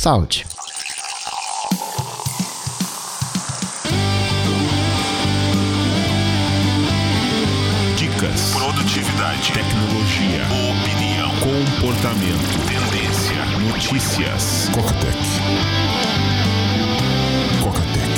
Salt. Dicas, produtividade, tecnologia, opinião, comportamento, tendência, notícias. Cocatec. Cocatec.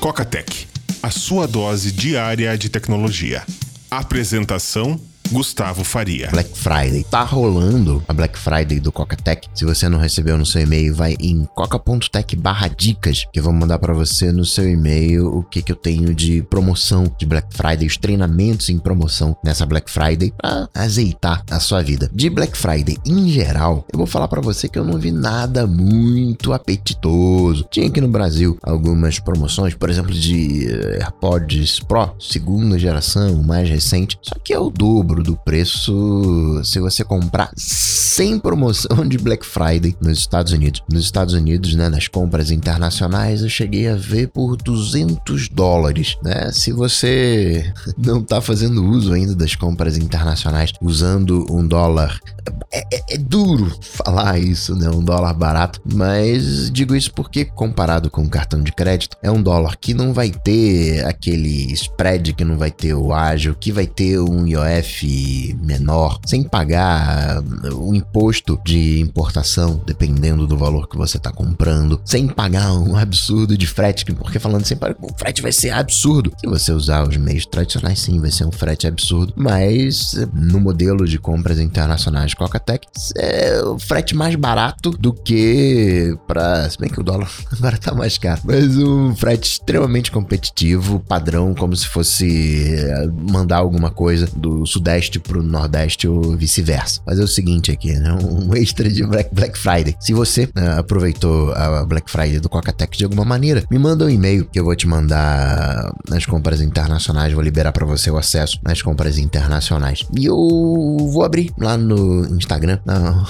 Cocatec, a sua dose diária de tecnologia. Apresentação Gustavo Faria. Black Friday. Tá rolando a Black Friday do Coca-Tech. Se você não recebeu no seu e-mail, vai em coca.tech barra dicas, que eu vou mandar para você no seu e-mail o que, que eu tenho de promoção de Black Friday, os treinamentos em promoção nessa Black Friday para azeitar a sua vida. De Black Friday em geral, eu vou falar para você que eu não vi nada muito apetitoso. Tinha aqui no Brasil algumas promoções, por exemplo, de eh, AirPods Pro, segunda geração, mais recente, só que é o dobro do preço se você comprar sem promoção de Black Friday nos Estados Unidos. Nos Estados Unidos, né, nas compras internacionais, eu cheguei a ver por 200 dólares, né? Se você não tá fazendo uso ainda das compras internacionais usando um dólar é, é, é, duro falar isso, né? Um dólar barato, mas digo isso porque, comparado com o cartão de crédito, é um dólar que não vai ter aquele spread, que não vai ter o ágil, que vai ter um IOF menor, sem pagar o imposto de importação, dependendo do valor que você está comprando, sem pagar um absurdo de frete, porque falando assim, o frete vai ser absurdo. Se você usar os meios tradicionais, sim, vai ser um frete absurdo, mas no modelo de compras internacionais Coca-Tech, é o frete mais barato do que para, se bem que o dólar agora tá mais caro, mas um frete extremamente competitivo, padrão, como se fosse é, mandar alguma coisa do sudeste Sudeste pro Nordeste ou vice-versa. Fazer o seguinte aqui, né? Um extra de Black, Black Friday. Se você uh, aproveitou a Black Friday do Coca-Tech de alguma maneira, me manda um e-mail que eu vou te mandar nas compras internacionais, vou liberar para você o acesso nas compras internacionais. E eu vou abrir lá no Instagram, não,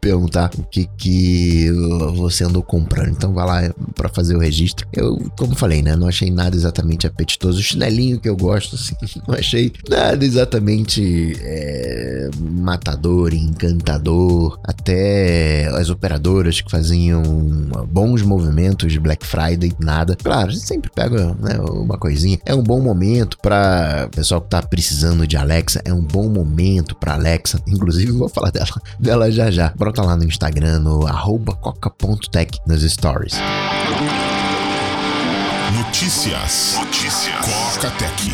perguntar o que que você andou comprando. Então vai lá para fazer o registro. Eu, como falei, né, não achei nada exatamente apetitoso. O chinelinho que eu gosto, assim, não achei nada exatamente exatamente é, matador, encantador, até as operadoras que faziam bons movimentos de Black Friday, nada. Claro, a gente sempre pega né, uma coisinha. É um bom momento para pessoal que tá precisando de Alexa, é um bom momento para Alexa. Inclusive, vou falar dela, dela já já. Brota lá no Instagram, no coca.tech nos stories. Notícias. Notícias. Coca Tech.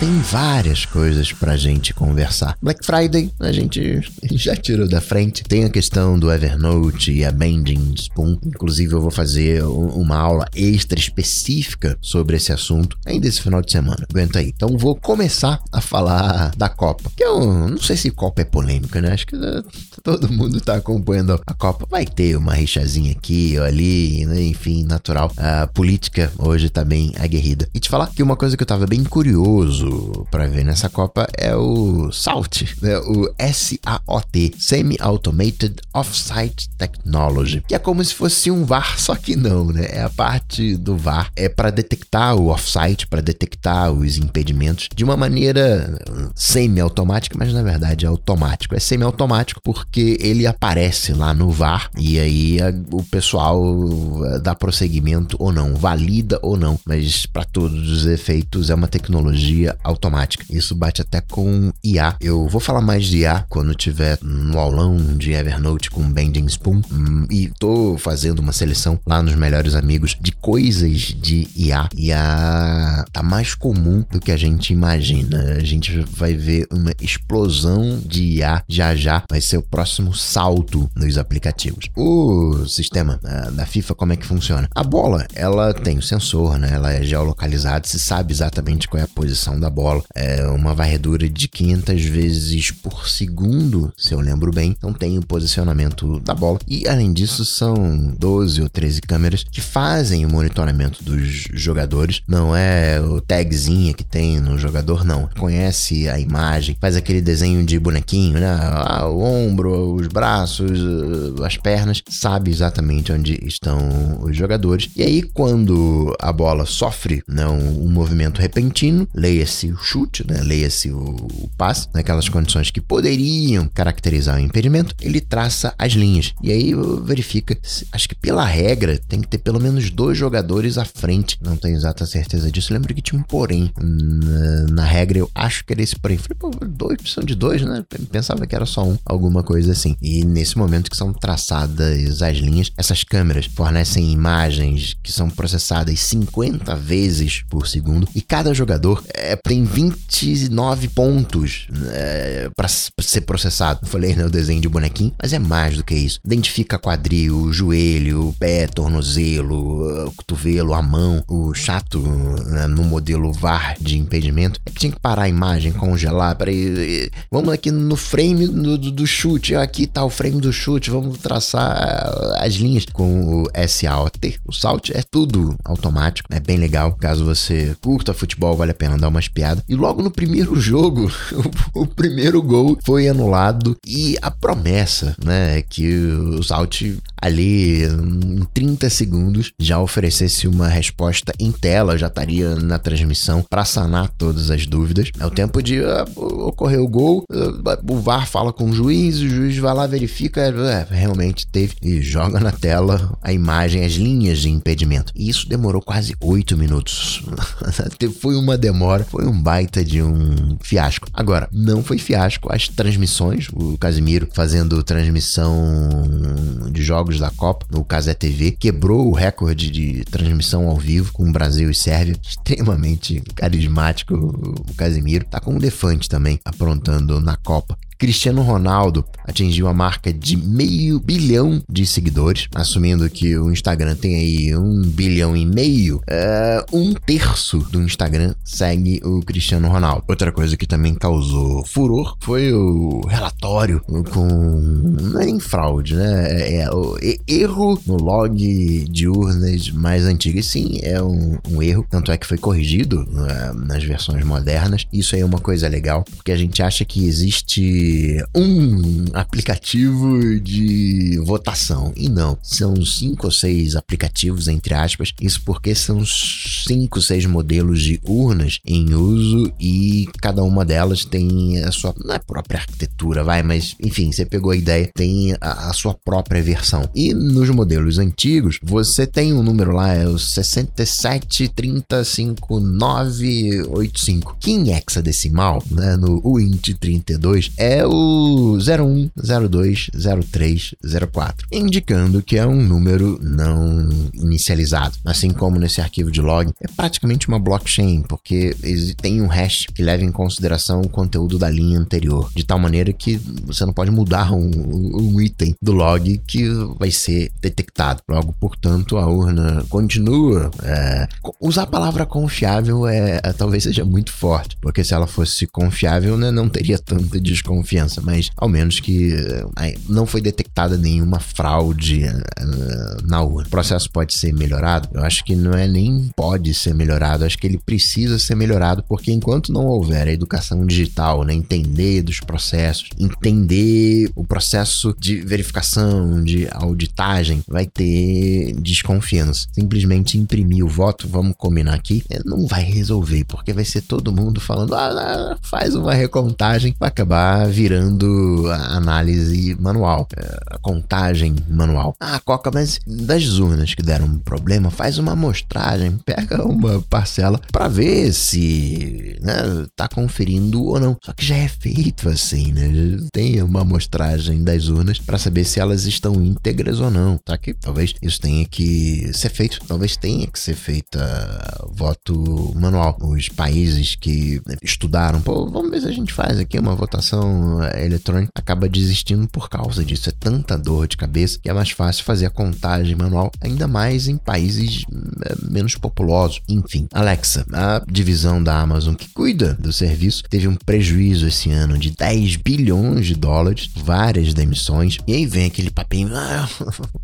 Tem várias coisas pra gente conversar. Black Friday a gente já tirou da frente. Tem a questão do Evernote e a Bending Spoon. Inclusive eu vou fazer uma aula extra específica sobre esse assunto ainda esse final de semana. Aguenta aí. Então vou começar a falar da Copa. Que eu não sei se Copa é polêmica, né? Acho que né, todo mundo tá acompanhando a Copa. Vai ter uma rixazinha aqui ou ali, né? enfim, natural. A política hoje tá bem aguerrida. E te falar que uma coisa que eu tava bem curioso para ver nessa Copa é o SALT, né? o SAOT, Semi-Automated Offsite Technology, que é como se fosse um VAR, só que não, né? É a parte do VAR, é para detectar o offsite, para detectar os impedimentos de uma maneira semi-automática, mas na verdade é automático. É semi-automático porque ele aparece lá no VAR e aí a, o pessoal eh, dá prosseguimento ou não, valida ou não, mas para todos os efeitos é uma tecnologia automática. Isso bate até com IA. Eu vou falar mais de IA quando tiver no aulão de Evernote com Bending Spoon hum, e tô fazendo uma seleção lá nos melhores amigos de coisas de IA. IA tá mais comum do que a gente imagina. A gente vai ver uma explosão de IA já já. Vai ser o próximo salto nos aplicativos. O sistema uh, da FIFA, como é que funciona? A bola, ela tem o sensor, né? Ela é geolocalizada, se sabe exatamente qual é a posição da da bola. É uma varredura de 500 vezes por segundo, se eu lembro bem. Então tem o posicionamento da bola. E além disso, são 12 ou 13 câmeras que fazem o monitoramento dos jogadores. Não é o tagzinho que tem no jogador, não. Conhece a imagem, faz aquele desenho de bonequinho, né? Ah, o ombro, os braços, as pernas, sabe exatamente onde estão os jogadores. E aí, quando a bola sofre né, um, um movimento repentino, leia-se leia-se o chute, né? Leia-se o, o passe, naquelas condições que poderiam caracterizar o impedimento, ele traça as linhas. E aí verifica, acho que pela regra tem que ter pelo menos dois jogadores à frente. Não tenho exata certeza disso. Lembro que tinha um porém na, na regra. Eu acho que era esse porém. Falei, pô, dois, precisam de dois, né? Pensava que era só um, alguma coisa assim. E nesse momento que são traçadas as linhas, essas câmeras fornecem imagens que são processadas 50 vezes por segundo e cada jogador é, tem 29 pontos é, para ser processado. Eu falei né, desenho de bonequinho, mas é mais do que isso. Identifica quadril, joelho, pé, tornozelo, cotovelo, a mão. O chato né, no modelo VAR de impedimento é que tinha que parar a imagem, congelar. Peraí, vamos aqui no frame do, do, do chute. Aqui tá o frame do chute. Vamos traçar as linhas com o SAOT. O SALT é tudo automático, é bem legal. Caso você curta futebol, vale a pena dar umas piadas. E logo no primeiro jogo, o, primeiro gol foi anulado e a promessa, né, é que o SALT ali em 30 segundos já oferecesse uma resposta em tela, já estaria na transmissão para sanar todas as dúvidas. É o tempo de uh, ocorrer o gol, uh, o VAR fala com o juiz, o juiz vai lá, verifica, é, realmente teve e joga na tela a imagem, as linhas de impedimento. E isso demorou quase 8 minutos. foi uma demora, foi um baita de um fiasco. Agora, não foi fiasco as transmissões, o Casimiro fazendo transmissão de jogos da Copa no Casé TV, quebrou o recorde de transmissão ao vivo com Brasil e Sérvia, extremamente carismático o Casimiro, tá com o Defante também aprontando na Copa. Cristiano Ronaldo atingiu a marca de meio bilhão de seguidores, assumindo que o Instagram tem aí um bilhão e meio, é, um terço do Instagram segue o Cristiano Ronaldo. Outra coisa que também causou furor foi o relatório com. Não é nem fraude, né? É, é o erro no log de urnas mais antigo. E sim, é um, um erro, tanto é que foi corrigido é, nas versões modernas. Isso aí é uma coisa legal, porque a gente acha que existe um aplicativo de votação. E não, são cinco ou seis aplicativos, entre aspas. Isso porque são cinco, seis modelos de urnas em uso e cada uma delas tem a sua não é própria arquitetura, vai, mas enfim, você pegou a ideia, tem a, a sua própria versão. E nos modelos antigos, você tem um número lá, é o 6735985, que em hexadecimal, né, no UINT 32, é é o 01, 02, 03, 04, indicando que é um número não inicializado. Assim como nesse arquivo de log, é praticamente uma blockchain, porque tem um hash que leva em consideração o conteúdo da linha anterior, de tal maneira que você não pode mudar um, um item do log que vai ser detectado. Logo, portanto, a urna continua. É, usar a palavra confiável é, é, talvez seja muito forte, porque se ela fosse confiável, né, não teria tanta desconfiança confiança, mas ao menos que uh, não foi detectada nenhuma fraude uh, na urna. O processo pode ser melhorado? Eu acho que não é nem pode ser melhorado, acho que ele precisa ser melhorado, porque enquanto não houver a educação digital, né, entender dos processos, entender o processo de verificação, de auditagem, vai ter desconfiança. Simplesmente imprimir o voto, vamos combinar aqui, é, não vai resolver, porque vai ser todo mundo falando, ah, faz uma recontagem, vai acabar virando análise manual, é, a contagem manual. Ah, Coca, mas das urnas que deram um problema, faz uma amostragem, pega uma parcela para ver se né, tá conferindo ou não. Só que já é feito assim, né? Tem uma amostragem das urnas para saber se elas estão íntegras ou não, tá? Que talvez isso tenha que ser feito, talvez tenha que ser feita voto manual. Os países que estudaram, pô, vamos ver se a gente faz aqui uma votação eletrônica acaba desistindo por causa disso. É tanta dor de cabeça que é mais fácil fazer a contagem manual, ainda mais em países é, menos populosos. Enfim, Alexa, a divisão da Amazon que cuida do serviço, teve um prejuízo esse ano de 10 bilhões de dólares, várias demissões, e aí vem aquele papinho, ah,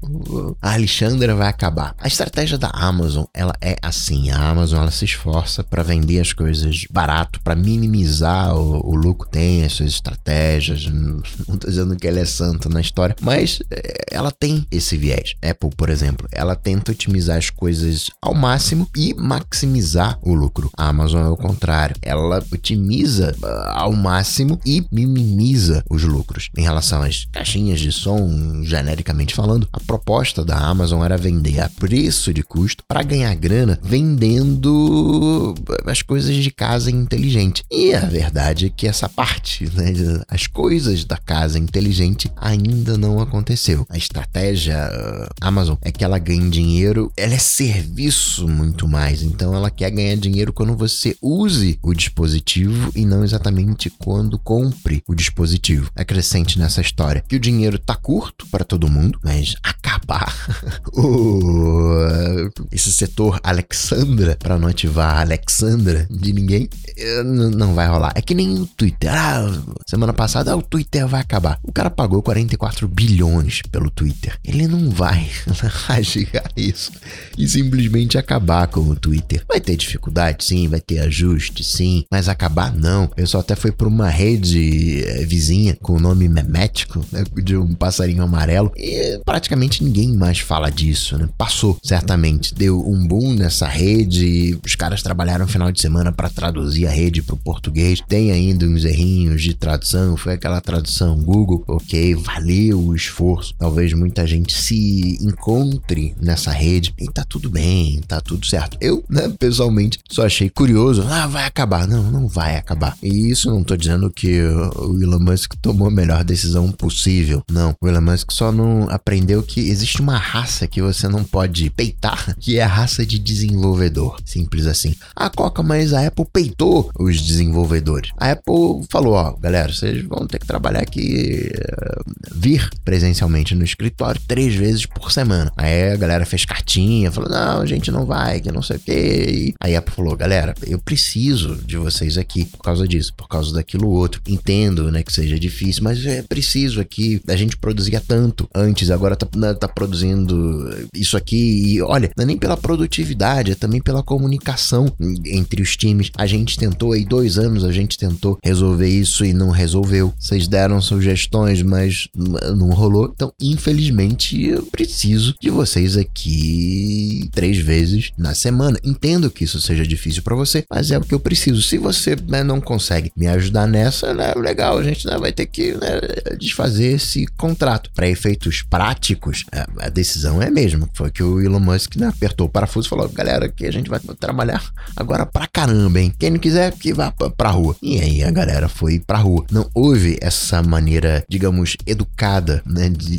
a Alexandra vai acabar. A estratégia da Amazon, ela é assim, a Amazon ela se esforça para vender as coisas barato, para minimizar o, o lucro, tem as suas estratégias estratégias. Não dizendo que ela é santa na história, mas é, ela tem esse viés. Apple, por exemplo, ela tenta otimizar as coisas ao máximo e maximizar o lucro. A Amazon é o contrário. Ela otimiza ah, ao máximo e minimiza os lucros. Em relação às caixinhas de som, genericamente falando, a proposta da Amazon era vender a preço de custo para ganhar grana vendendo as coisas de casa inteligente. E a verdade é que essa parte, né, as coisas da casa inteligente ainda não aconteceu. A estratégia uh, Amazon é que ela ganhe dinheiro, ela é serviço muito mais. Então ela quer ganhar dinheiro quando você use o dispositivo e não exatamente quando compre o dispositivo. É crescente nessa história que o dinheiro tá curto para todo mundo, mas acabar o, esse setor Alexandra para não ativar a Alexandra de ninguém eh, não vai rolar. É que nem o Twitter. Ah, semana passada ah, o Twitter vai acabar. O cara pagou 44 bilhões pelo Twitter. Ele não vai rasgar isso e simplesmente acabar com o Twitter. Vai ter dificuldade, sim, vai ter ajuste, sim, mas acabar não. Eu só até fui para uma rede eh, vizinha com o nome memético, né, de um passarinho amarelo, e praticamente ninguém mais fala disso, né? Passou, certamente. Deu um boom nessa rede, os caras trabalharam final de semana para traduzir a rede para o português. Tem ainda uns errinhos de tradução, foi aquela tradução Google, ok, valeu o esforço. Talvez muita gente se encontre nessa rede e tá tudo bem, tá tudo certo. Eu, né, pessoalmente, só achei curioso. Ah, vai acabar. Não, não vai acabar. E isso não tô dizendo que o Elon Musk tomou a melhor decisão possível. Não, o Elon Musk só não aprendeu que existe uma raça que você não pode peitar, que é a raça de desenvolvedor. Simples assim. A Coca, mas a Apple peitou os desenvolvedores. A Apple falou: ó, galera, vocês vão ter que trabalhar aqui, uh, vir presencialmente no escritório três vezes por semana. Aí a galera fez cartinha, falou: não, a gente não vai, que não sei o quê. Aí a Apple falou: galera, eu preciso de vocês aqui por causa disso, por causa daquilo outro. Entendo, né, que seja difícil, mas é preciso aqui. A gente produzia tanto antes, agora tá, né, tá produzindo isso aqui. E olha, não é nem pela produtividade, é também pela comunicação entre os times. A gente tentou aí dois anos, a gente tentou resolver isso e não resolveu. Vocês deram sugestões, mas não rolou. Então, infelizmente, eu preciso de vocês aqui três vezes na semana. Entendo que isso seja difícil para você, mas é o que eu preciso. Se você né, não consegue me ajudar nessa, né, legal, a gente né, vai ter que né, desfazer esse contrato. Para efeitos práticos, a, a, decisão é a mesma. Foi que o Elon Musk né, apertou o parafuso e falou: galera, que a gente vai trabalhar agora pra caramba, hein? Quem não quiser, que vá pra, pra rua. E aí a galera foi pra rua. Não houve essa maneira, digamos, educada, né, de,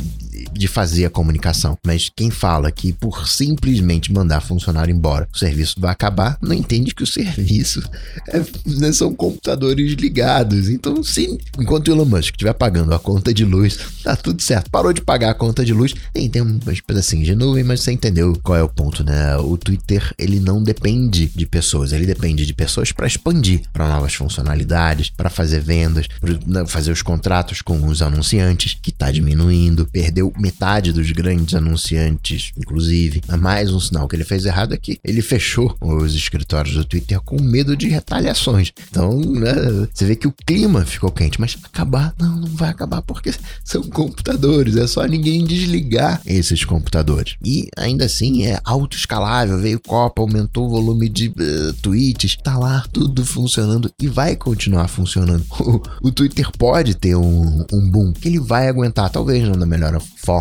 de fazer a comunicação. Mas quem fala que por simplesmente mandar funcionário embora o serviço vai acabar, não entende que o serviço é, né, são computadores ligados. Então, sim, enquanto o Elon Musk estiver pagando a conta de luz, tá tudo certo. Parou de pagar a conta de luz, tem, tem umas pedacinhos de nuvem, mas você entendeu qual é o ponto, né? O Twitter, ele não depende de pessoas, ele depende de pessoas para expandir para novas funcionalidades, para fazer vendas, para né, fazer os contratos com os anunciantes, que tá diminuindo, perdeu metade dos grandes anunciantes, inclusive. Mais um sinal que ele fez errado é que ele fechou os escritórios do Twitter com medo de retaliações. Então, né, você vê que o clima ficou quente, mas acabar, não, não vai acabar porque são computadores, é só ninguém desligar esses computadores. E ainda assim é autoescalável, veio Copa, aumentou o volume de uh, tweets, tá lá tudo funcionando e vai continuar funcionando. O, Twitter pode ter um, um boom que ele vai aguentar, talvez não da melhor forma,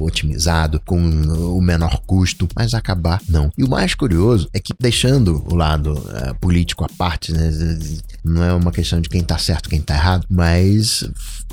otimizado, com o menor custo, mas acabar não. E o mais curioso é que, deixando o lado uh, político à parte, né, não é uma questão de quem tá certo, quem tá errado, mas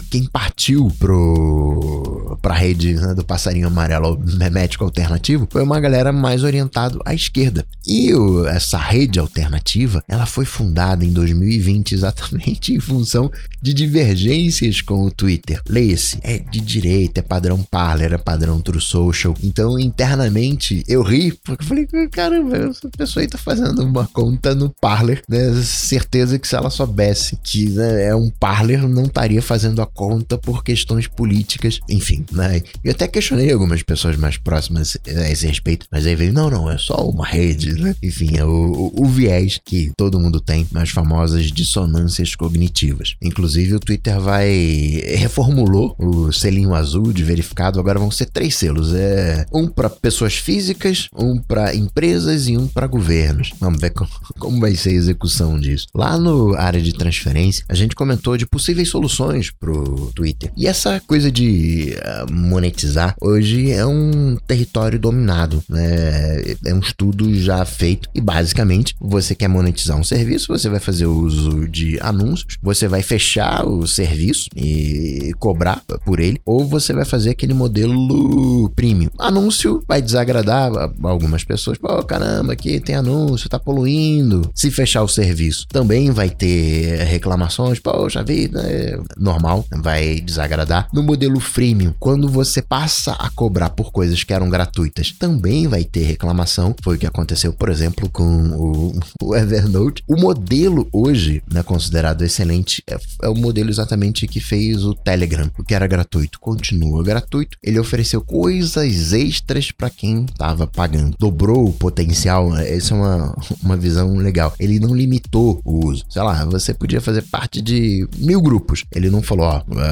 quem partiu pro, pra rede né, do passarinho amarelo médico alternativo foi uma galera mais orientada à esquerda. E o, essa rede alternativa, ela foi fundada em 2020 exatamente em função de divergências com o Twitter. Leia-se, é de direita, é padrão Parler, é padrão True Social. Então, internamente, eu ri, porque eu falei, caramba, essa pessoa aí tá fazendo uma conta no Parler, né? Certeza que se ela soubesse que né, é um Parler, não estaria fazendo a conta por questões políticas. Enfim, né? Eu até questionei algumas pessoas mais próximas a esse respeito, mas aí veio, não, não, é só uma rede, né? Enfim, é o, o, o viés que todo mundo tem, as famosas dissonâncias cognitivas. Inclusive, o Twitter vai reformulou o selinho azul de verificado, agora vão ser três selos, é um para pessoas físicas, um para empresas e um para governos. Vamos ver como, como vai ser a execução disso. Lá no área de transferência, a gente comentou de possíveis soluções pro Twitter. E essa coisa de uh, monetizar hoje é um território dominado, né? É um estudo já feito e basicamente você quer monetizar um serviço, você vai fazer uso de anúncios, você vai fechar o serviço e cobrar por ele, ou você vai fazer aquele modelo premium. Anúncio vai desagradar algumas pessoas. Pô, caramba, aqui tem anúncio, tá poluindo. Se fechar o serviço, também vai ter reclamações. Poxa vida, é normal, vai desagradar. No modelo freemium, quando você passa a cobrar por coisas que eram gratuitas, também vai ter reclamação. Foi o que aconteceu, por exemplo, com o, o Evernote. O modelo hoje, né, considerado excelente, é, é o modelo exatamente que fez o Telegram, o que era gratuito. Continua gratuito. Ele ofereceu coisas extras para quem estava pagando. Dobrou o potencial. Essa é uma, uma visão legal. Ele não limitou o uso. Sei lá, você podia fazer parte de mil grupos. Ele não falou,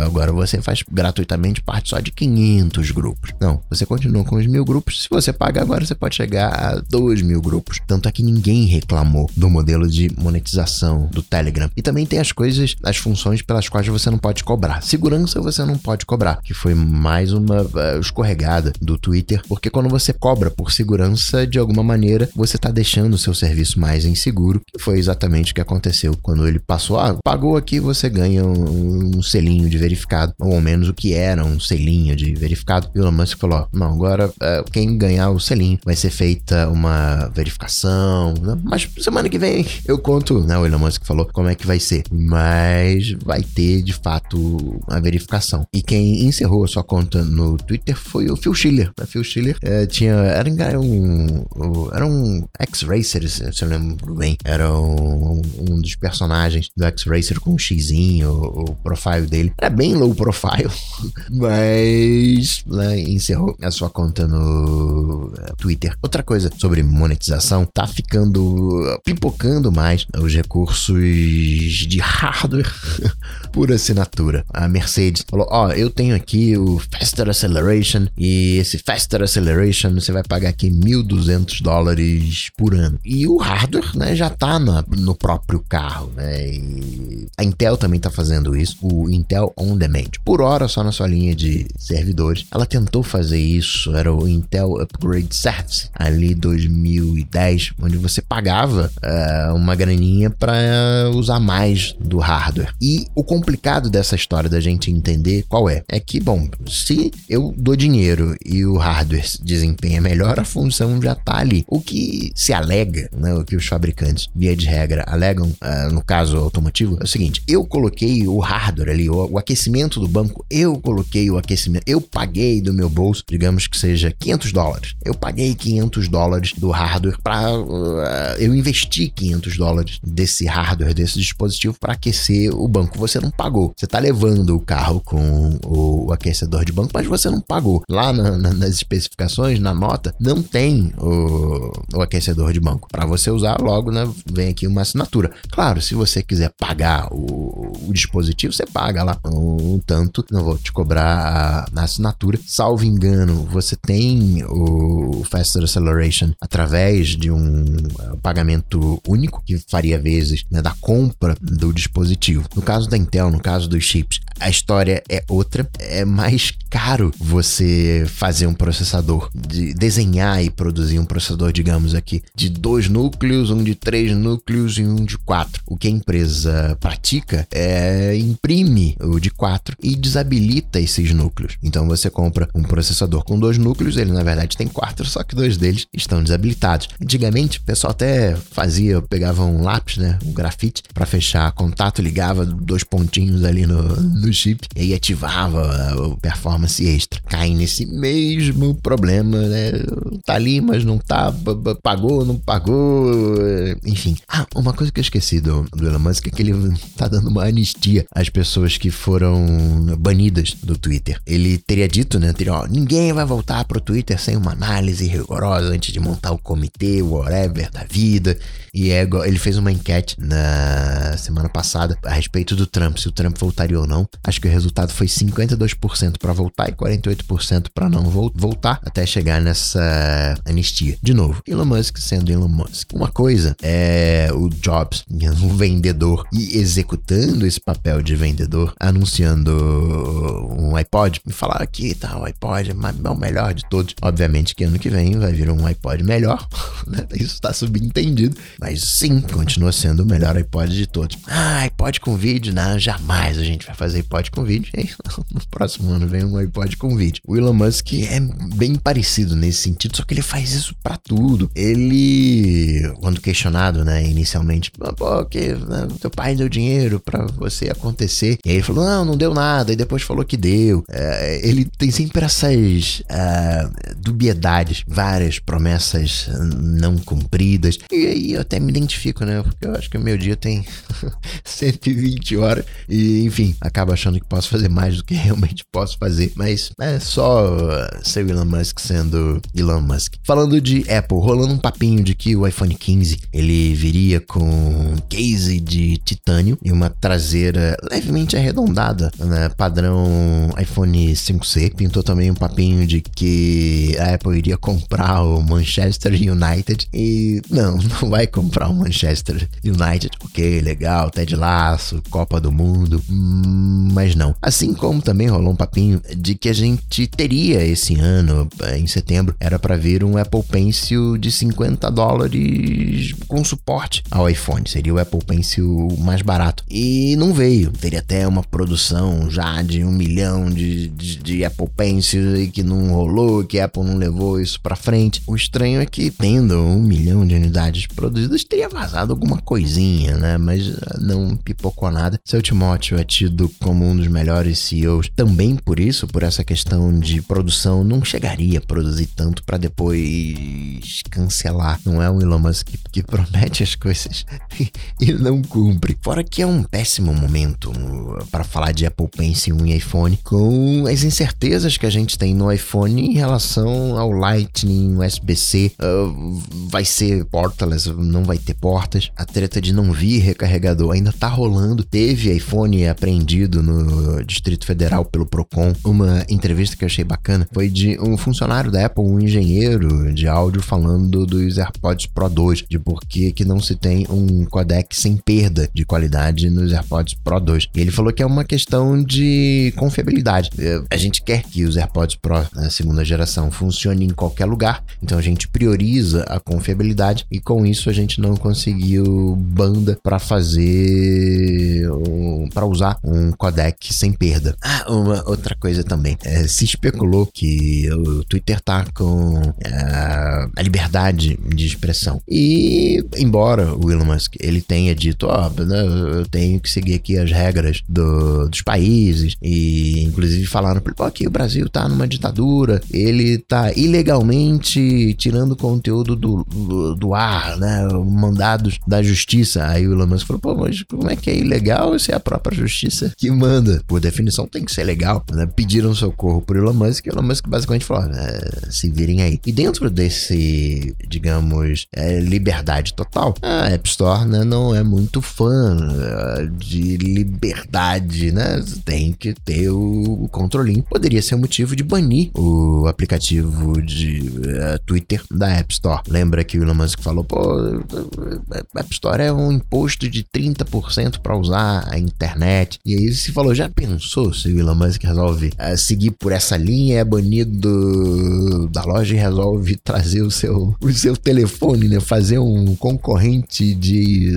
agora você faz gratuitamente parte só de 500 grupos. Não, você continua com os mil grupos. Se você paga agora, você pode chegar a 2 mil grupos. Tanto é que ninguém reclamou do modelo de monetização do Telegram. E também tem as coisas, as funções pelas quais você não pode cobrar. Segurança você não pode cobrar, que foi mais uma uh, escorregada do Twitter, porque quando você cobra por segurança, de alguma maneira, você está deixando o seu serviço mais inseguro, que foi exatamente o que aconteceu quando ele passou, ah, pagou aqui, você ganha um, um selinho de verificado, ou ao menos o que era um selinho de verificado. E o Elon Musk falou, não, agora uh, quem ganhar o selinho vai ser feita uma verificação, né? mas semana que vem eu conto, né, o Elon Musk falou como é que vai ser, mas vai ter de fato a verificação. E quem encerrou a sua conta no Twitter foi o Phil Schiller. O Phil Schiller é, tinha. Era, era um. Era um X-Racer, se eu lembro bem. Era um, um dos personagens do X-Racer com um xizinho, o, o profile dele. Era bem low profile, mas né, encerrou a sua conta no é, Twitter. Outra coisa sobre monetização, tá ficando pipocando mais os recursos de hardware por assinatura. A Mercedes falou: Ó, oh, eu tenho aqui o Faster Acceleration e esse Faster Acceleration você vai pagar aqui 1.200 dólares por ano. E o hardware, né, já tá na, no próprio carro, né? E a Intel também tá fazendo isso, o Intel On Demand. Por hora, só na sua linha de servidores. Ela tentou fazer isso, era o Intel Upgrade Service, ali 2010, onde você pagava uh, uma graninha para usar mais do hardware. E o complicado dessa história da gente entender qual é? É que, bom, se eu dou dinheiro e o hardware desempenha melhor, a função já tá ali. O que se alega, né, o que os fabricantes, via de regra, alegam, uh, no caso automotivo, é o seguinte: eu coloquei o hardware ali, o, aquecimento do banco, eu coloquei o aquecimento, eu paguei do meu bolso, digamos que seja 500 dólares. Eu paguei 500 dólares do hardware para uh, eu investi 500 dólares desse hardware, desse dispositivo para aquecer o banco. Você não pagou. Você tá levando o carro com o, o aquecedor de banco, mas você não pagou. Lá na, na, nas especificações, na nota, não tem o, o aquecedor de banco. Para você usar, logo né, vem aqui uma assinatura. Claro, se você quiser pagar o, o dispositivo, você paga lá um, um tanto. Não vou te cobrar a, a, assinatura. Salvo engano, você tem o Faster Acceleration através de um uh, pagamento único que faria vezes né, da compra do dispositivo. No caso da Intel, no caso dos chips, a história é outra. É mais caro você fazer um processador, de desenhar e produzir um processador, digamos aqui, de dois núcleos, um de três núcleos e um de quatro. O que a empresa pratica é imprime o de quatro e desabilita esses núcleos. Então você compra um processador com dois núcleos, ele na verdade tem quatro, só que dois deles estão desabilitados. Antigamente, o pessoal até fazia, pegava um lápis, né, um grafite, para fechar contato, ligava dois pontinhos ali no, no chip e aí ativava o performance extra. Cai nesse mesmo problema, né? Tá ali, mas não tá, pagou, não pagou, enfim. Ah, uma coisa que eu esqueci do, do Elon Musk é que ele tá dando uma anistia às pessoas que foram banidas do Twitter. Ele teria dito, né? Teria, ó, ninguém vai voltar pro Twitter sem uma análise rigorosa antes de montar o comitê, o whatever da vida. E é, ele fez uma enquete na semana passada a respeito do Trump, se o Trump voltaria ou não. Acho que o resultado foi 52% para voltar e 48% para não voltar, até chegar nessa anistia. De novo, Elon Musk sendo Elon Musk. Uma coisa é o Jobs, o vendedor, e executando esse papel de vendedor, anunciando um iPod, me falar aqui, tá, o iPod é o melhor de todos. Obviamente que ano que vem vai vir um iPod melhor, né? Isso está subentendido. Mas sim, continua sendo o melhor iPod de todos. Ah, iPod com vídeo? Não, jamais a gente vai fazer iPod com vídeo. E no próximo ano vem um iPod com vídeo. O Elon Musk é bem parecido nesse sentido, só que ele faz isso para tudo. Ele, quando questionado, né, inicialmente, pô, que né, teu pai deu dinheiro para você acontecer. E aí ele falou, não, não deu nada. E depois falou que deu. É, ele tem sempre essas uh, dubiedades, várias promessas não cumpridas. E aí eu até me identifico, né? Porque eu acho que o meu dia tem 120 horas e, enfim, achando que posso fazer mais do que realmente posso fazer. Mas é só ser Elon Musk sendo Elon Musk. Falando de Apple, rolando um papinho de que o iPhone 15 ele viria com case de titânio e uma traseira levemente arredondada, né? Padrão iPhone 5C. Pintou também um papinho de que a Apple iria comprar o Manchester United e não, não vai comprar o Manchester United. Ok, legal, Ted Laço, Copa do Mundo, hum, mas não. Assim como também rolou um papinho de que a gente teria esse ano, eh, em setembro, era para vir um Apple Pencil de 50 dólares com suporte ao iPhone. Seria o Apple Pencil mais barato. E não veio. Teria até uma produção já de um milhão de, de, de Apple Pencil e que não rolou, que a Apple não levou isso para frente. O estranho é que, tendo um milhão de unidades produzidas, teria vazado alguma coisinha, né? Mas ah, não pipocou nada. Seu Timóteo é tido como um dos melhores CEOs também por isso, por essa questão de produção, não chegaria a produzir tanto para depois cancelar. Não é um Elon Musk que, promete as coisas e não cumpre. Fora que é um péssimo momento para falar de Apple Pencil e iPhone, com as incertezas que a gente tem no iPhone em relação ao Lightning, USB-C, uh, vai ser portless, não vai ter portas. A treta de não vir recarregador ainda tá rolando. Teve iPhone apreendido no Distrito Federal pelo Procon. Uma entrevista que eu achei bacana foi de um funcionário da Apple, um engenheiro de áudio falando dos AirPods Pro 2, de por que não se tem um codec sem perda de qualidade nos AirPods Pro 2. E ele falou que é uma questão de confiabilidade. É, a gente quer que os AirPods Pro na segunda geração funcionem em qualquer lugar, então a gente prioriza a confiabilidade e com isso a gente não conseguiu banda para fazer para usar um codec sem perda. Ah, uma outra coisa também. É, se especulou que o Twitter tá com é, a liberdade de expressão. E embora o Elon Musk ele tenha dito, ó, oh, eu tenho que seguir aqui as regras do, dos países e inclusive falaram, pô, aqui o Brasil tá numa ditadura, ele tá ilegalmente tirando conteúdo do, do, do ar, né? Mandados da justiça. Aí o Elon Musk falou, pô, mas como é que é ilegal se é a própria justiça que manda? Por definição tem que ser legal. Né? Pediram socorro pro Elon Musk e o Elon Musk basicamente falou, é, se virem aí. E dentro desse, digamos, é, liberdade total, a App Store né, não é muito fã é, de liberdade, né? Tem que ter o, controlinho. Poderia ser um motivo de banir o aplicativo de uh, Twitter da App Store. Lembra que o Elon Musk falou, pô, App Store é um imposto de 30% para usar a internet. E aí se falou, já pensou se o Elon Musk resolve uh, seguir por essa linha, é banido da loja e resolve trazer o seu, o seu telefone, né? Fazer um concorrente de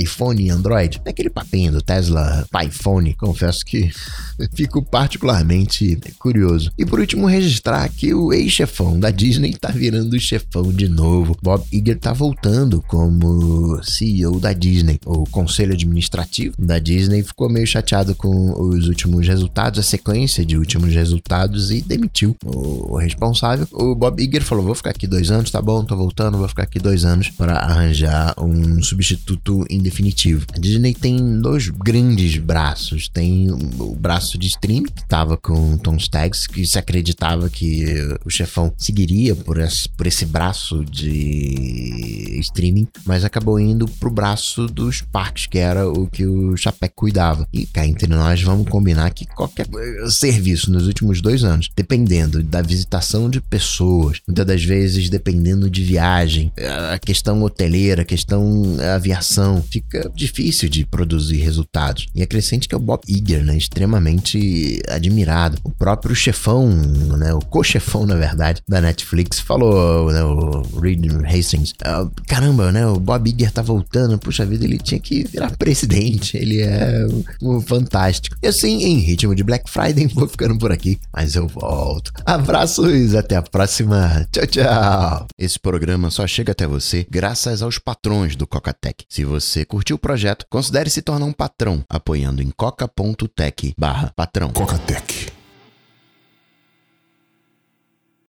iPhone e Android? Aquele papinho do Tesla iPhone, confesso que fico particularmente curioso. E por último, registrar que o ex-chefão da Disney tá virando chefão de novo. Bob Iger tá voltando como CEO da Disney. O conselho administrativo da Disney ficou meio chateado com os últimos resultados, a sequência de últimos resultados e demitiu o responsável. O Bob Iger falou: vou ficar aqui dois anos, tá bom, tô voltando, vou ficar aqui dois anos para arranjar um substituto em definitivo. A Disney tem dois grandes braços. Tem o braço de streaming, que tava com Tom Staggs, que se acreditava que o chefão seguiria por esse, por esse braço de streaming, mas acabou indo pro braço dos parques, que era o que o Chapéu cuidava. E cá entre nós, vamos combinar que qualquer serviço nos últimos dois anos, dependendo da visitação de pessoas, muitas das vezes dependendo de viagem, a questão hoteleira, a questão aviação, fica difícil de produzir resultados. E acrescente que é o Bob Iger, né, extremamente admirado. O próprio chefão, né, o co-chefão, na verdade, da Netflix, falou, né, o Reed Hastings, uh, caramba, né, o Bob Iger tá voltando, puxa vida, ele tinha que virar presidente, ele é um, um fantástico. E assim, em ritmo de Black Friday, vou ficando por aqui, mas eu volto. Abraços, até a próxima. Tchau, tchau. Esse programa só chega até você graças aos patrões do Cocatec. Se você curtiu o projeto, considere se tornar um patrão apoiando em coca.tech barra patrão. Cocatec